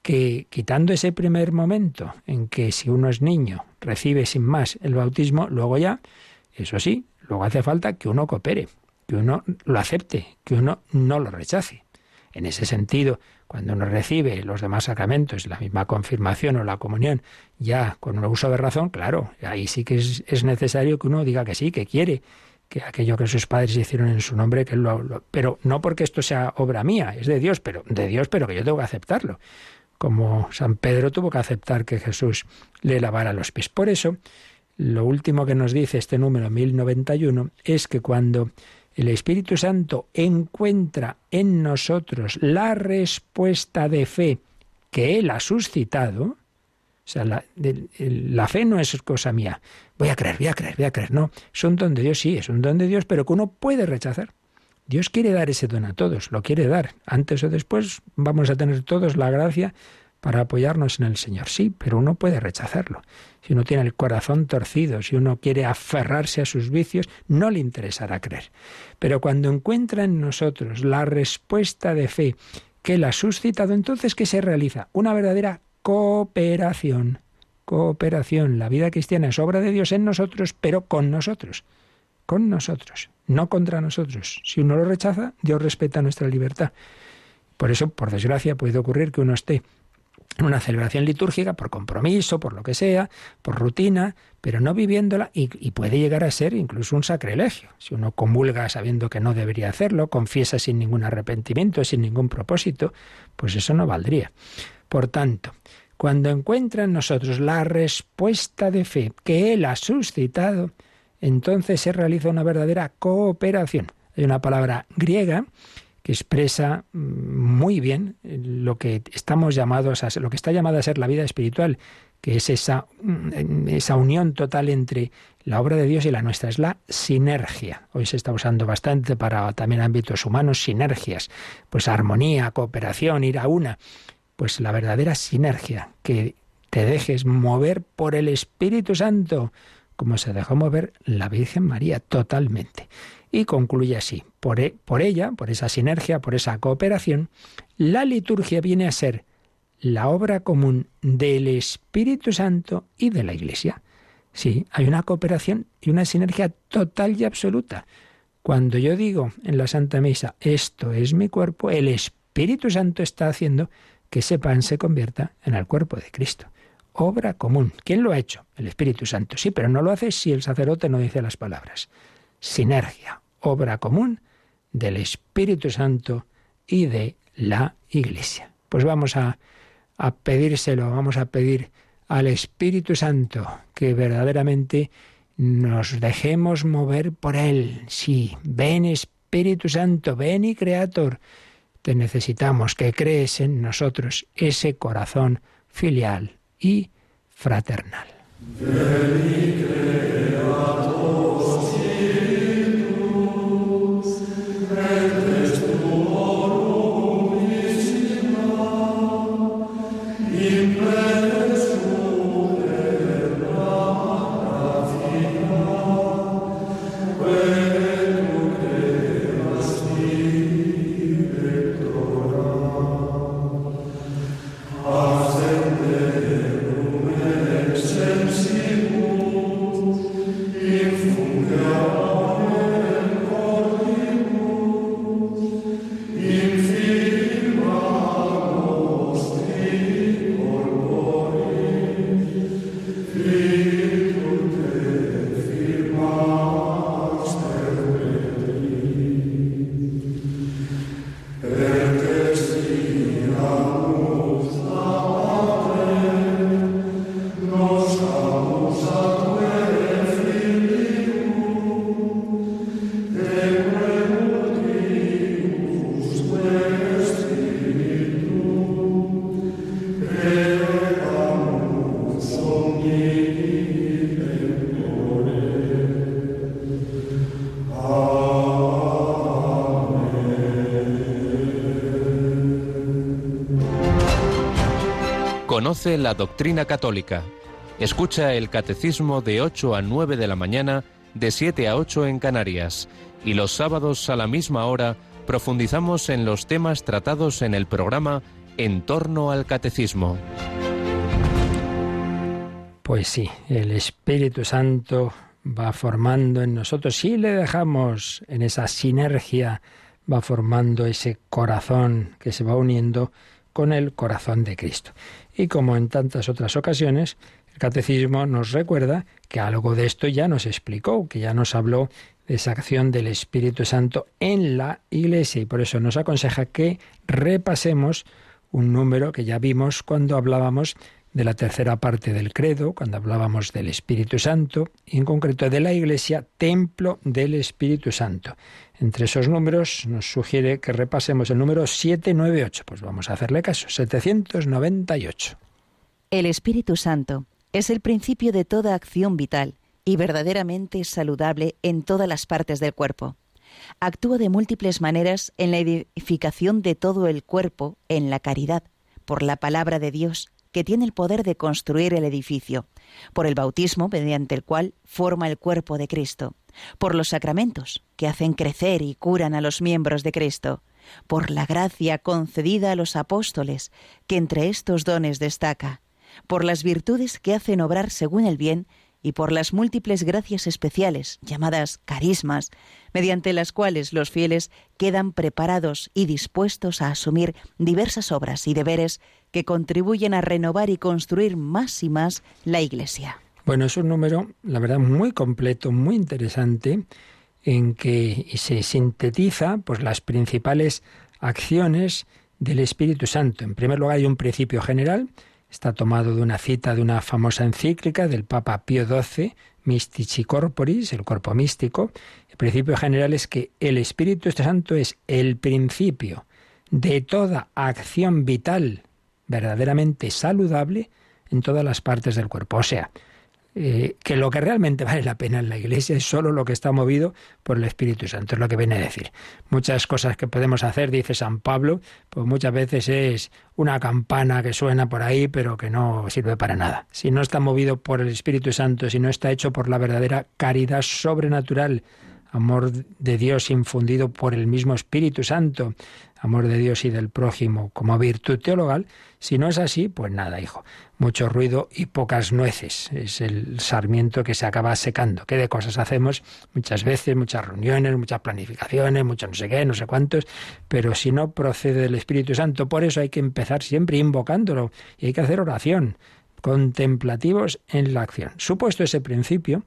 que quitando ese primer momento en que si uno es niño recibe sin más el bautismo, luego ya, eso sí, luego hace falta que uno coopere, que uno lo acepte, que uno no lo rechace. En ese sentido, cuando uno recibe los demás sacramentos, la misma confirmación o la comunión, ya con un uso de razón, claro, ahí sí que es, necesario que uno diga que sí, que quiere, que aquello que sus padres hicieron en su nombre, que lo, pero no porque esto sea obra mía, es de Dios, pero de Dios, pero que yo tengo que aceptarlo como San Pedro tuvo que aceptar que Jesús le lavara los pies. Por eso, lo último que nos dice este número 1091 es que cuando el Espíritu Santo encuentra en nosotros la respuesta de fe que Él ha suscitado, o sea, la, fe no es cosa mía. Voy a creer, voy a creer, voy a creer. No, es un don de Dios, sí, es un don de Dios, pero que uno puede rechazar. Dios quiere dar ese don a todos, lo quiere dar. Antes o después vamos a tener todos la gracia para apoyarnos en el Señor. Sí, pero uno puede rechazarlo. Si uno tiene el corazón torcido, si uno quiere aferrarse a sus vicios, no le interesará creer. Pero cuando encuentra en nosotros la respuesta de fe que Él ha suscitado, entonces ¿qué se realiza? Una verdadera cooperación. Cooperación. La vida cristiana es obra de Dios en nosotros, pero con nosotros. Con nosotros no contra nosotros. Si uno lo rechaza, Dios respeta nuestra libertad. Por eso, por desgracia, puede ocurrir que uno esté en una celebración litúrgica por compromiso, por lo que sea, por rutina, pero no viviéndola y, puede llegar a ser incluso un sacrilegio. Si uno comulga sabiendo que no debería hacerlo, confiesa sin ningún arrepentimiento, sin ningún propósito, pues eso no valdría. Por tanto, cuando encuentra en nosotros la respuesta de fe que Él ha suscitado, entonces se realiza una verdadera cooperación. Hay una palabra griega que expresa mm, muy bien lo que estamos llamados a ser, lo que está llamada a ser la vida espiritual, que es esa, mm, esa unión total entre la obra de Dios y la nuestra, es la sinergia. Hoy se está usando bastante para también ámbitos humanos, sinergias, pues armonía, cooperación, ir a una. Pues la verdadera sinergia, que te dejes mover por el Espíritu Santo, como se dejó mover la Virgen María totalmente. Y concluye así, por, e, por ella, por esa sinergia, por esa cooperación, la liturgia viene a ser la obra común del Espíritu Santo y de la Iglesia. Sí, hay una cooperación y una sinergia total y absoluta. Cuando yo digo en la Santa Misa, esto es mi cuerpo, el Espíritu Santo está haciendo que ese pan se convierta en el cuerpo de Cristo. Obra común. ¿Quién lo ha hecho? El Espíritu Santo. Sí, pero no lo hace si el sacerdote no dice las palabras. Sinergia, obra común del Espíritu Santo y de la Iglesia. Pues vamos a, pedírselo, vamos a pedir al Espíritu Santo que verdaderamente nos dejemos mover por Él. Sí, ven Espíritu Santo, ven y Creator. Te necesitamos que crees en nosotros ese corazón filial y fraternal. La doctrina católica. Escucha el catecismo de 8 a 9 de la mañana, de 7 a 8 en Canarias. Y los sábados a la misma hora profundizamos en los temas tratados en el programa En torno al catecismo. Pues sí, el Espíritu Santo va formando en nosotros, si le dejamos en esa sinergia, va formando ese corazón que se va uniendo con el corazón de Cristo. Y como en tantas otras ocasiones, el catecismo nos recuerda que algo de esto ya nos explicó, que ya nos habló de esa acción del Espíritu Santo en la Iglesia y por eso nos aconseja que repasemos un número que ya vimos cuando hablábamos de la tercera parte del credo, cuando hablábamos del Espíritu Santo, y en concreto de la Iglesia, templo del Espíritu Santo. Entre esos números nos sugiere que repasemos el número 798. Pues vamos a hacerle caso. 798. El Espíritu Santo es el principio de toda acción vital y verdaderamente saludable en todas las partes del cuerpo. Actúa de múltiples maneras en la edificación de todo el cuerpo en la caridad, por la palabra de Dios, que tiene el poder de construir el edificio, por el bautismo mediante el cual forma el cuerpo de Cristo, por los sacramentos que hacen crecer y curan a los miembros de Cristo, por la gracia concedida a los apóstoles, que entre estos dones destaca, por las virtudes que hacen obrar según el bien y por las múltiples gracias especiales, llamadas carismas, mediante las cuales los fieles quedan preparados y dispuestos a asumir diversas obras y deberes que contribuyen a renovar y construir más y más la Iglesia. Bueno, es un número, la verdad, muy completo, muy interesante, en que se sintetiza pues, las principales acciones del Espíritu Santo. En primer lugar, hay un principio general, está tomado de una cita de una famosa encíclica del Papa Pío XII, Mystici Corporis, el cuerpo místico. El principio general es que el Espíritu Santo es el principio de toda acción vital verdaderamente saludable en todas las partes del cuerpo. O sea, eh, que lo que realmente vale la pena en la Iglesia es solo lo que está movido por el Espíritu Santo, es lo que viene a decir. Muchas cosas que podemos hacer, dice San Pablo, pues muchas veces es una campana que suena por ahí, pero que no sirve para nada. Si no está movido por el Espíritu Santo, si no está hecho por la verdadera caridad sobrenatural amor de Dios infundido por el mismo Espíritu Santo, amor de Dios y del prójimo como virtud teologal. Si no es así, pues nada, hijo. Mucho ruido y pocas nueces. Es el sarmiento que se acaba secando. ¿Qué de cosas hacemos? Muchas veces, muchas reuniones, muchas planificaciones, mucho no sé qué, no sé cuántos, pero si no procede del Espíritu Santo, por eso hay que empezar siempre invocándolo y hay que hacer oración contemplativos en la acción. Supuesto ese principio,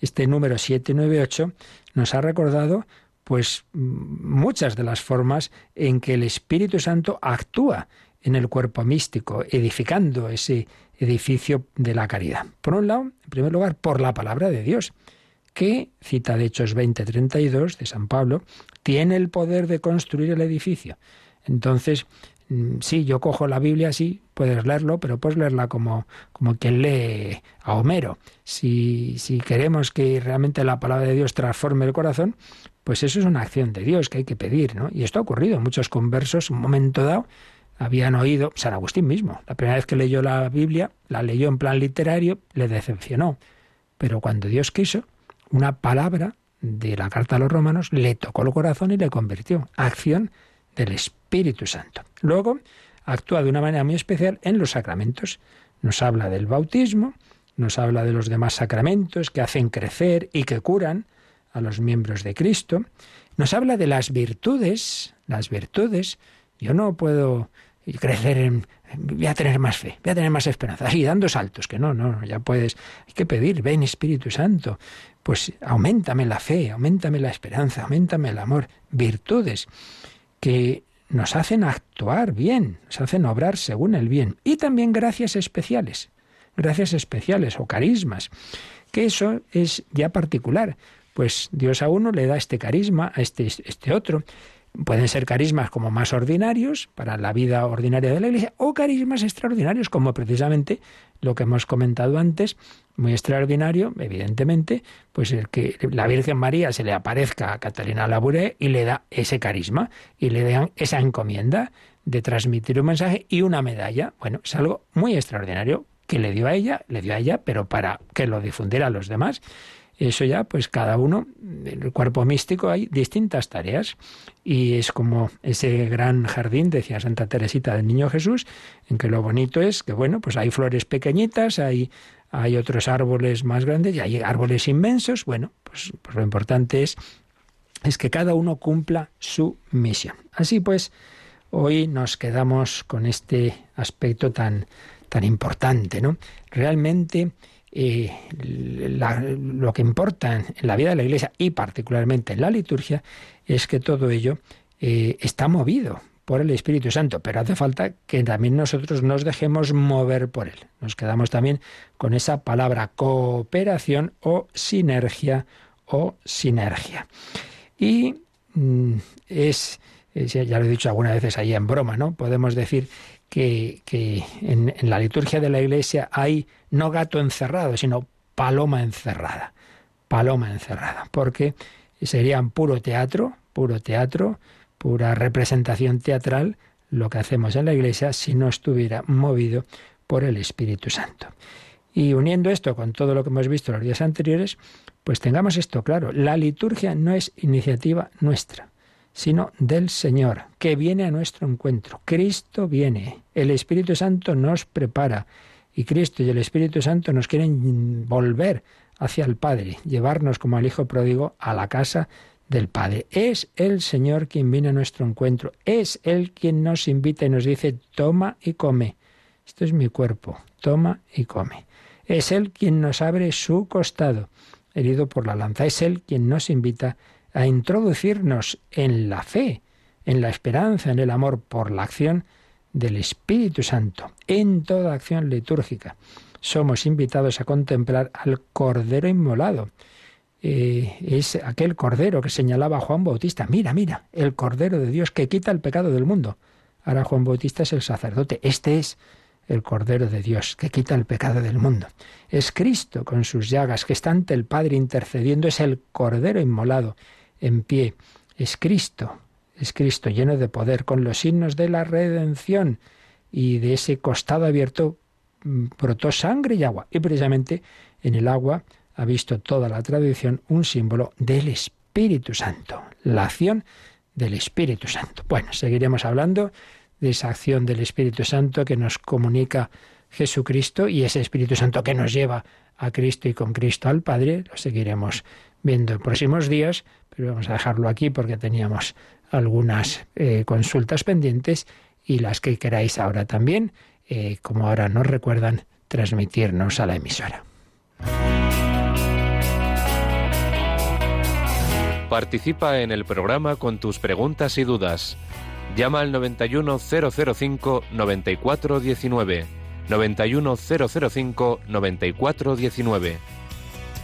este número 798 nos ha recordado pues muchas de las formas en que el Espíritu Santo actúa en el cuerpo místico, edificando ese edificio de la caridad. Por un lado, en primer lugar, por la palabra de Dios, que, cita de Hechos 20:32 de San Pablo, tiene el poder de construir el edificio. Entonces, mm, sí, yo cojo la Biblia, sí, puedes leerlo, pero puedes leerla como, como quien lee a Homero. Si, si queremos que realmente la palabra de Dios transforme el corazón, pues eso es una acción de Dios que hay que pedir, ¿no? Y esto ha ocurrido. Muchos conversos, en un momento dado, habían oído, San Agustín mismo, la primera vez que leyó la Biblia, la leyó en plan literario, le decepcionó. Pero cuando Dios quiso, una palabra de la carta a los romanos le tocó el corazón y le convirtió. Acción del Espíritu Santo. Luego, actúa de una manera muy especial en los sacramentos. Nos habla del bautismo, nos habla de los demás sacramentos que hacen crecer y que curan, a los miembros de Cristo. Nos habla de las virtudes, las virtudes. Yo no puedo crecer en, voy a tener más fe, voy a tener más esperanza, así dando saltos, que no, no, ya puedes, hay que pedir, ven Espíritu Santo, pues aumentame la fe, aumentame la esperanza, aumentame el amor, virtudes que nos hacen actuar bien, nos hacen obrar según el bien, y también gracias especiales, gracias especiales o carismas, que eso es ya particular, pues Dios a uno le da este carisma, a este, este otro. Pueden ser carismas como más ordinarios para la vida ordinaria de la Iglesia o carismas extraordinarios como precisamente lo que hemos comentado antes, muy extraordinario, evidentemente, pues el que la Virgen María se le aparezca a Catalina Labouré y le da ese carisma y le dan esa encomienda de transmitir un mensaje y una medalla. Bueno, es algo muy extraordinario que le dio a ella, le dio a ella, pero para que lo difundiera a los demás. Eso ya, pues cada uno, en el cuerpo místico hay distintas tareas y es como ese gran jardín, decía Santa Teresita del Niño Jesús, en que lo bonito es que, bueno, pues hay flores pequeñitas, hay, hay otros árboles más grandes y hay árboles inmensos. Bueno, pues, pues lo importante es, es que cada uno cumpla su misión. Así pues, hoy nos quedamos con este aspecto tan, tan importante, ¿no? Realmente eh, lo que importa en la vida de la Iglesia y particularmente en la liturgia es que todo ello eh, está movido por el Espíritu Santo, pero hace falta que también nosotros nos dejemos mover por él. Nos quedamos también con esa palabra cooperación o sinergia o sinergia. Y mm, es, ya lo he dicho algunas veces ahí en broma, ¿no? Podemos decir que, en, la liturgia de la Iglesia hay no gato encerrado, sino paloma encerrada. Paloma encerrada, porque serían puro teatro, puro teatro, pura representación teatral lo que hacemos en la Iglesia si no estuviera movido por el Espíritu Santo. Y uniendo esto con todo lo que hemos visto los días anteriores, pues tengamos esto claro, la liturgia no es iniciativa nuestra sino del Señor, que viene a nuestro encuentro. Cristo viene, el Espíritu Santo nos prepara y Cristo y el Espíritu Santo nos quieren volver hacia el Padre, llevarnos como al Hijo pródigo a la casa del Padre. Es el Señor quien viene a nuestro encuentro, es Él quien nos invita y nos dice, toma y come. Esto es mi cuerpo, toma y come. Es Él quien nos abre su costado, herido por la lanza. Es Él quien nos invita a introducirnos en la fe, en la esperanza, en el amor por la acción del Espíritu Santo, en toda acción litúrgica. Somos invitados a contemplar al Cordero inmolado. Eh, es aquel Cordero que señalaba Juan Bautista. Mira, mira, el Cordero de Dios que quita el pecado del mundo. Ahora Juan Bautista es el sacerdote. Este es el Cordero de Dios, que quita el pecado del mundo. Es Cristo con sus llagas, que está ante el Padre intercediendo, es el Cordero inmolado en pie. Es Cristo, es Cristo lleno de poder, con los signos de la redención. Y de ese costado abierto mm, brotó sangre y agua. Y precisamente en el agua ha visto toda la tradición un símbolo del Espíritu Espíritu Santo, la acción del Espíritu Santo. Bueno, seguiremos hablando de esa acción del Espíritu Santo que nos comunica Jesucristo y ese Espíritu Santo que nos lleva a Cristo y con Cristo al Padre, lo seguiremos viendo en próximos días, pero vamos a dejarlo aquí porque teníamos algunas eh, consultas pendientes y las que queráis ahora también, eh, como ahora nos recuerdan, transmitirnos a la emisora. Participa en el programa con tus preguntas y dudas. Llama al 91005-9419. 91005-9419.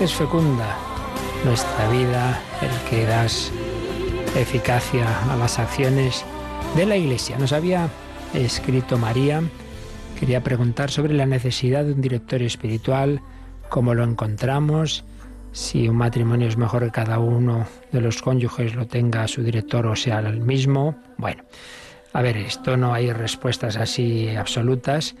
es fecunda nuestra vida, el que das eficacia a las acciones de la Iglesia. Nos había escrito María, quería preguntar sobre la necesidad de un director espiritual, cómo lo encontramos, si un matrimonio es mejor que cada uno de los cónyuges lo tenga su director o sea el mismo. Bueno, a ver, esto no hay respuestas así absolutas.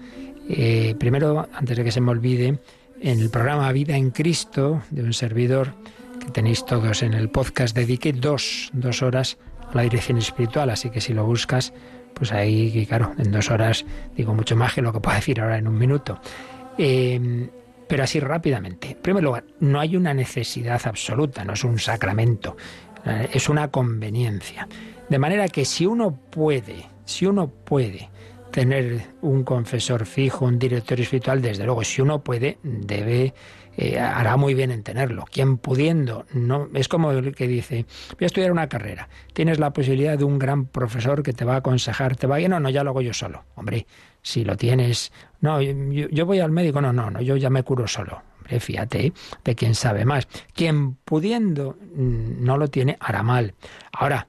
Eh, primero, antes de que se me olvide, en el programa Vida en Cristo de un servidor que tenéis todos en el podcast, dediqué dos, dos horas a la dirección espiritual, así que si lo buscas, pues ahí, claro, en dos horas digo mucho más que lo que puedo decir ahora en un minuto. Em, pero así rápidamente. En primer lugar, no hay una necesidad absoluta, no es un sacramento, eh, es una conveniencia. De manera que si uno puede, si uno puede tener un confesor fijo, un director espiritual, desde luego, si uno puede, debe, eh, hará muy bien en tenerlo. Quien pudiendo, no, es como el que dice, voy a estudiar una carrera, tienes la posibilidad de un gran profesor que te va a aconsejar, te va a no, no, ya lo hago yo solo. Hombre, si lo tienes, no, yo, voy al médico, no, no, no, yo ya me curo solo. Hombre, fíjate de quién sabe más. Quien pudiendo mm, no lo tiene, hará mal. Ahora,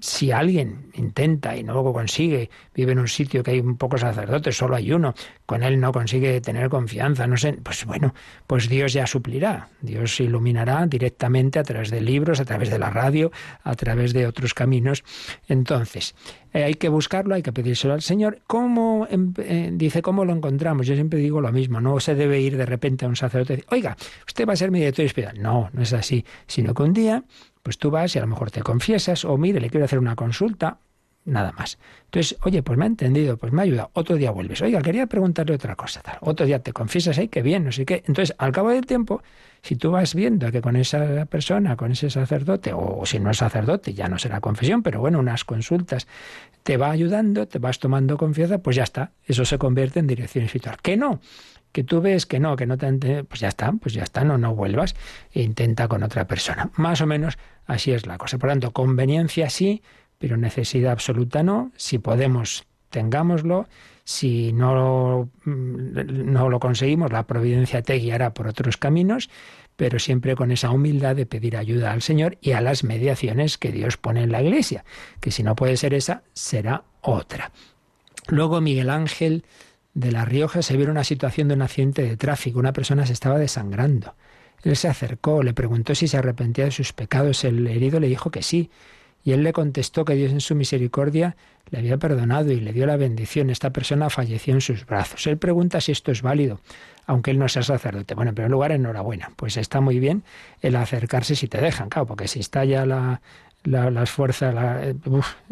si alguien intenta y no lo consigue vive en un sitio que hay un poco sacerdotes, solo hay uno, con él no consigue tener confianza, no sé, pues bueno, pues Dios ya suplirá, Dios iluminará directamente a través de libros, a través de la radio, a través de otros caminos. Entonces, eh, hay que buscarlo, hay que pedírselo al Señor. ¿Cómo, em, eh, dice, cómo lo encontramos? Yo siempre digo lo mismo, no se debe ir de repente a un sacerdote y decir, oiga, usted va a ser mi director espiritual. No, no es así, sino que un día, pues tú vas y a lo mejor te confiesas, o mire, le quiero hacer una consulta, nada más. Entonces, oye, pues me ha entendido, pues me ha ayudado. Otro día vuelves. Oiga, quería preguntarle otra cosa, tal. Otro día te confiesas, ay, qué bien, no sé qué. Entonces, al cabo del tiempo, si tú vas viendo que con esa persona, con ese sacerdote, o si no es sacerdote, ya no será confesión, pero bueno, unas consultas, te va ayudando, te vas tomando confianza, pues ya está. Eso se convierte en dirección espiritual. Que no, que tú ves que no, que no te pues ya está, pues ya está, no, no vuelvas e intenta con otra persona. Más o menos así es la cosa. Por lo tanto, conveniencia sí, pero necesidad absoluta no. Si podemos, tengámoslo. Si no, mm, no lo conseguimos, la providencia te guiará por otros caminos, pero siempre con esa humildad de pedir ayuda al Señor y a las mediaciones que Dios pone en la Iglesia, que si no puede ser esa, será otra. Luego Miguel Ángel de La Rioja se vio una situación de un accidente de tráfico. Una persona se estaba desangrando. Él se acercó, le preguntó si se arrepentía de sus pecados. El herido le dijo que sí. Y él le contestó que Dios en su misericordia le había perdonado y le dio la bendición. Esta persona falleció en sus brazos. Él pregunta si esto es válido, aunque él no sea sacerdote. Bueno, en primer lugar, enhorabuena. Pues está muy bien el acercarse si te dejan, claro, porque si está ya la, las fuerzas,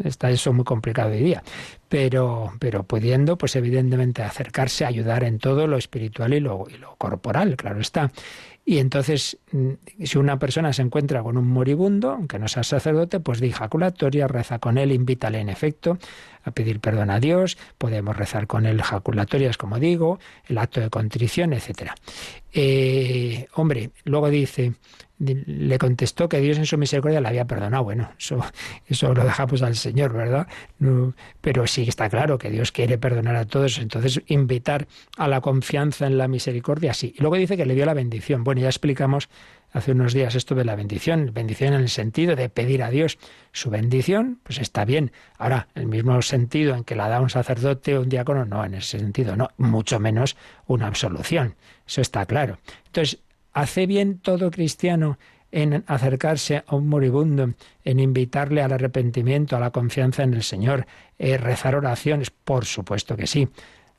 está eso muy complicado hoy día. Pero, pero pudiendo, pues evidentemente acercarse, ayudar en todo lo espiritual y lo, y lo corporal, claro está. Y entonces, mm, si una persona se encuentra con un moribundo, aunque no sea sacerdote, pues di jaculatoria, reza con él, invítale en efecto a pedir perdón a Dios, podemos rezar con él jaculatorias, como digo, el acto de contrición, etcétera. Eh, hombre, luego dice, le contestó que Dios en su misericordia le había perdonado. Bueno, eso, eso lo dejamos al Señor, ¿verdad? pero sí está claro que Dios quiere perdonar a todos. Entonces, invitar a la confianza en la misericordia, sí. Y luego dice que le dio la bendición. Bueno, ya explicamos hace unos días esto de la bendición. Bendición en el sentido de pedir a Dios su bendición, pues está bien. Ahora, el mismo sentido en que la da un sacerdote o un diácono, no, en ese sentido, no. Mucho menos una absolución. Eso está claro. Entonces, ¿Hace bien todo cristiano en acercarse a un moribundo, en invitarle al arrepentimiento, a la confianza en el Señor, eh, rezar oraciones? Por supuesto que sí.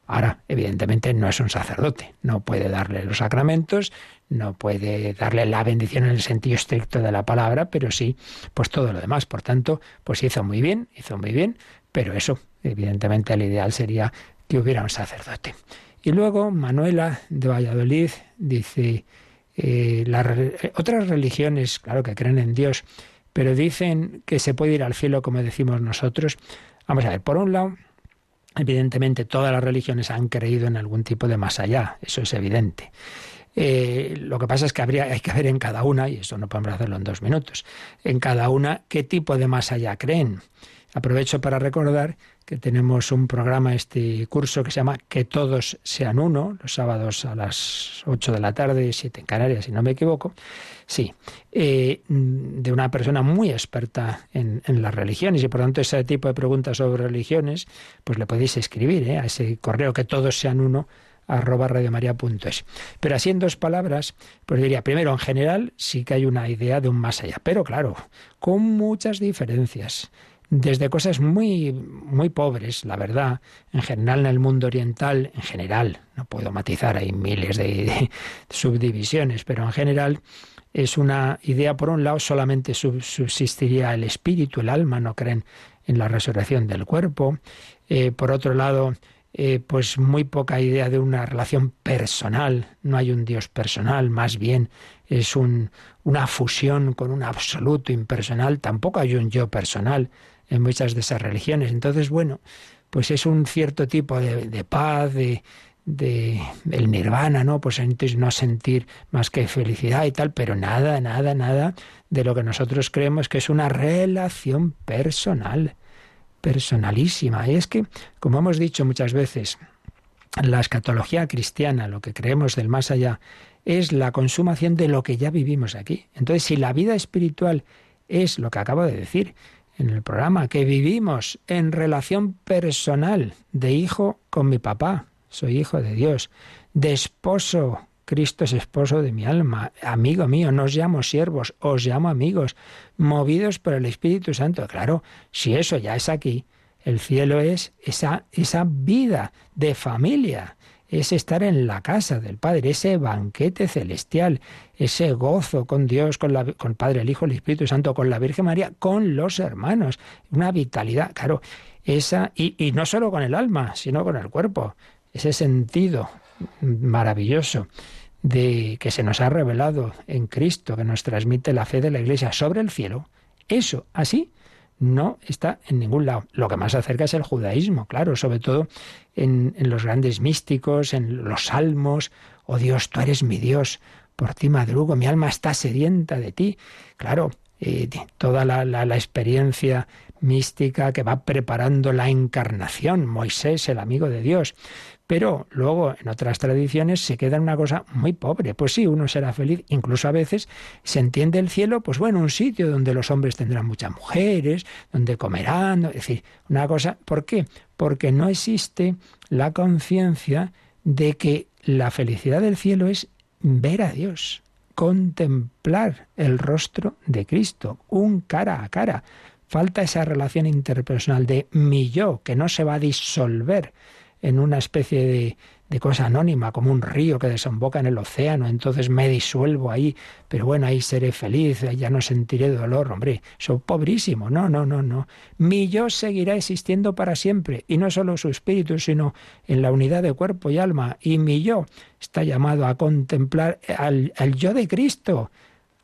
Ahora, evidentemente, no es un sacerdote, no puede darle los sacramentos, no puede darle la bendición en el sentido estricto de la palabra, pero sí, pues todo lo demás. Por tanto, pues hizo muy bien, hizo muy bien, pero eso, evidentemente, el ideal sería que hubiera un sacerdote. Y luego, Manuela de Valladolid dice, eh, eh, otras religiones, claro que creen en Dios, pero dicen que se puede ir al cielo como decimos nosotros. Vamos a ver, por un lado, evidentemente todas las religiones han creído en algún tipo de más allá, eso es evidente. Eh, lo que pasa es que habría, hay que ver en cada una, y eso no podemos hacerlo en dos minutos, en cada una qué tipo de más allá creen. Aprovecho para recordar que tenemos un programa, este curso que se llama Que todos sean uno, los sábados a las 8 de la tarde, 7 en Canarias, si no me equivoco. Sí, eh, de una persona muy experta en, las religiones y por tanto ese tipo de preguntas sobre religiones, pues le podéis escribir ¿eh? a ese correo que todos sean uno arroba radiomaria.es. Pero así en dos palabras, pues diría, primero, en general sí que hay una idea de un más allá, pero claro, con muchas diferencias desde cosas muy, muy pobres, la verdad, en general en el mundo oriental, en general, no puedo matizar, hay miles de, subdivisiones, pero en general es una idea, por un lado, solamente subsistiría el espíritu, el alma, no creen en la resurrección del cuerpo, eh, por otro lado, eh, pues muy poca idea de una relación personal, no hay un Dios personal, más bien es un, una fusión con un absoluto impersonal, tampoco hay un yo personal, en muchas de esas religiones. Entonces, bueno, pues es un cierto tipo de, paz, de, de el nirvana, ¿no? Pues entonces no sentir más que felicidad y tal, pero nada, nada, nada de lo que nosotros creemos que es una relación personal, personalísima. Y es que, como hemos dicho muchas veces, la escatología cristiana, lo que creemos del más allá, es la consumación de lo que ya vivimos aquí. Entonces, si la vida espiritual es lo que acabo de decir, en el programa, que vivimos en relación personal de hijo con mi papá, soy hijo de Dios, de esposo, Cristo es esposo de mi alma, amigo mío, no os llamo siervos, os llamo amigos, movidos por el Espíritu Santo. Claro, si eso ya es aquí, el cielo es esa, esa vida de familia, es estar en la casa del Padre, ese banquete celestial, ese gozo con Dios, con, la, con el Padre, el Hijo, el Espíritu Santo, con la Virgen María, con los hermanos. Una vitalidad, claro, esa, y, y no solo con el alma, sino con el cuerpo, ese sentido maravilloso de que se nos ha revelado en Cristo, que nos transmite la fe de la Iglesia sobre el cielo. Eso, así, no está en ningún lado. Lo que más acerca es el judaísmo, claro, sobre todo en, los grandes místicos, en los salmos. Oh Dios, tú eres mi Dios, por ti madrugo, mi alma está sedienta de ti. Claro, eh, toda la, la experiencia mística que va preparando la encarnación, Moisés, el amigo de Dios. Pero luego en otras tradiciones se queda en una cosa muy pobre. Pues sí, uno será feliz, incluso a veces se entiende el cielo, pues bueno, un sitio donde los hombres tendrán muchas mujeres, donde comerán, es decir, una cosa. ¿Por qué? Porque no existe la conciencia de que la felicidad del cielo es ver a Dios, contemplar el rostro de Cristo, un cara a cara. Falta esa relación interpersonal de mi yo, que no se va a disolver en una especie de, de cosa anónima, como un río que desemboca en el océano, entonces me disuelvo ahí, pero bueno, ahí seré feliz, ya no sentiré dolor, hombre, soy pobrísimo, no, no, no, no. Mi yo seguirá existiendo para siempre, y no solo su espíritu, sino en la unidad de cuerpo y alma, y mi yo está llamado a contemplar al, al yo de Cristo,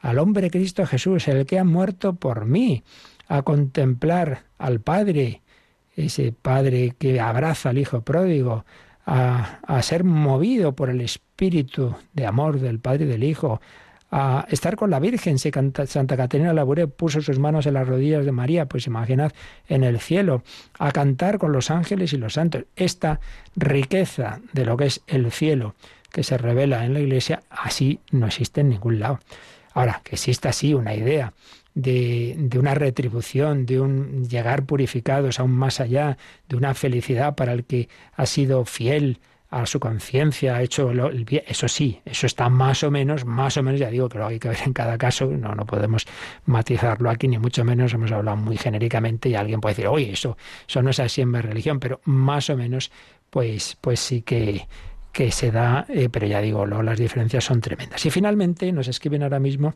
al hombre Cristo Jesús, el que ha muerto por mí, a contemplar al Padre, ese padre que abraza al hijo pródigo, a, a, ser movido por el espíritu de amor del Padre y del Hijo, a estar con la Virgen. Santa Caterina Labouré puso sus manos en las rodillas de María, pues imaginad en el cielo, a cantar con los ángeles y los santos. Esta riqueza de lo que es el cielo que se revela en la Iglesia, así no existe en ningún lado. Ahora, que exista así una idea de, una retribución, de un llegar purificados aún más allá, de una felicidad para el que ha sido fiel a su conciencia, ha hecho el bien. Eso sí, eso está más o menos, más o menos, ya digo que lo hay que ver en cada caso, no, no podemos matizarlo aquí, ni mucho menos hemos hablado muy genéricamente y alguien puede decir, oye, eso, eso no es así en mi religión, pero más o menos, pues, pues sí que, que se da, eh, pero ya digo, lo, las diferencias son tremendas. Y finalmente nos escriben ahora mismo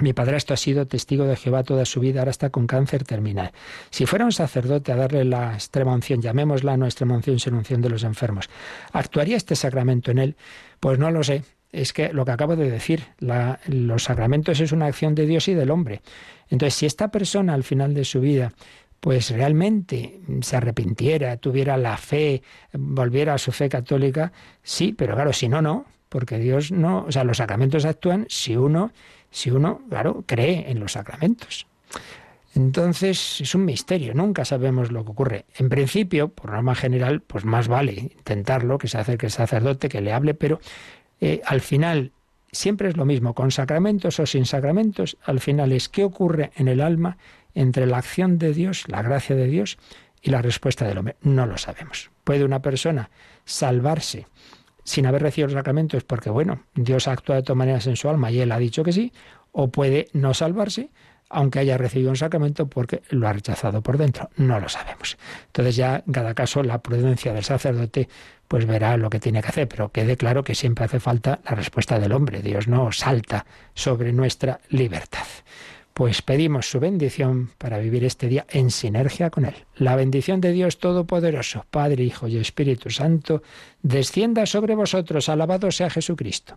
mi padrastro ha sido testigo de Jehová toda su vida, ahora está con cáncer terminal. Si fuera un sacerdote a darle la extrema unción, llamémosla no extrema unción, sino unción de los enfermos, ¿actuaría este sacramento en él? Pues no lo sé. Es que lo que acabo de decir, los sacramentos es una acción de Dios y del hombre. Entonces, si esta persona al final de su vida pues realmente se arrepintiera, tuviera la fe, volviera a su fe católica, sí, pero claro, si no, no, porque Dios no, o sea, los sacramentos actúan si uno si uno, claro, cree en los sacramentos. Entonces es un misterio, nunca sabemos lo que ocurre. En principio, por norma general, pues más vale intentarlo, que se acerque el sacerdote, que le hable, pero eh, al final siempre es lo mismo, con sacramentos o sin sacramentos, al final es qué ocurre en el alma entre la acción de Dios, la gracia de Dios y la respuesta del hombre. No lo sabemos. ¿Puede una persona salvarse sin haber recibido los sacramentos porque, bueno, Dios actúa de todas maneras en su alma y él ha dicho que sí, o puede no salvarse aunque haya recibido un sacramento porque lo ha rechazado por dentro. No lo sabemos. Entonces ya en cada caso la prudencia del sacerdote pues verá lo que tiene que hacer, pero quede claro que siempre hace falta la respuesta del hombre. Dios no salta sobre nuestra libertad pues pedimos su bendición para vivir este día en sinergia con Él. La bendición de Dios Todopoderoso, Padre, Hijo y Espíritu Santo, descienda sobre vosotros. Alabado sea Jesucristo.